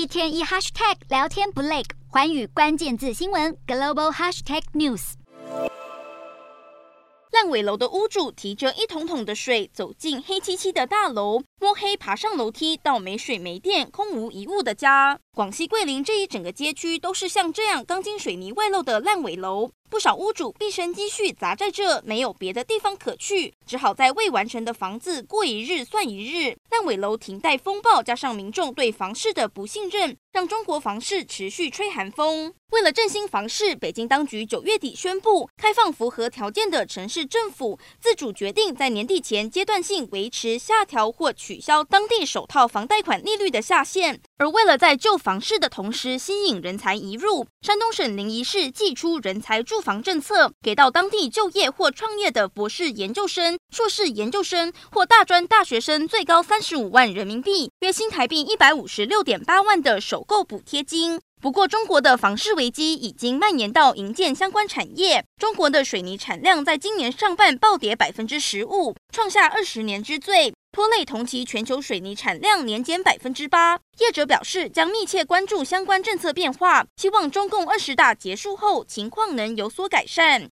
一天一 hashtag 聊天不累，环宇关键字新闻 global hashtag news。烂尾楼的屋主提着一桶桶的水走进黑漆漆的大楼，摸黑爬上楼梯到没水没电、空无一物的家。广西桂林这一整个街区都是像这样钢筋水泥外露的烂尾楼。不少屋主毕生积蓄砸在这，没有别的地方可去，只好在未完成的房子过一日算一日。烂尾楼停贷风暴，加上民众对房市的不信任，让中国房市持续吹寒风。为了振兴房市，北京当局九月底宣布，开放符合条件的城市政府自主决定在年底前阶段性维持下调或取消当地首套房贷款利率的下限。而为了在救房市的同时吸引人才移入，山东省临沂市祭出人才住房政策，给到当地就业或创业的博士研究生、硕士研究生或大专大学生最高三十五万人民币，约新台币一百五十六点八万的首购补贴金。不过，中国的房市危机已经蔓延到营建相关产业。中国的水泥产量在今年上半暴跌百分之十五，创下二十年之最，拖累同期全球水泥产量年减百分之八。业者表示，将密切关注相关政策变化，希望中共二十大结束后情况能有所改善。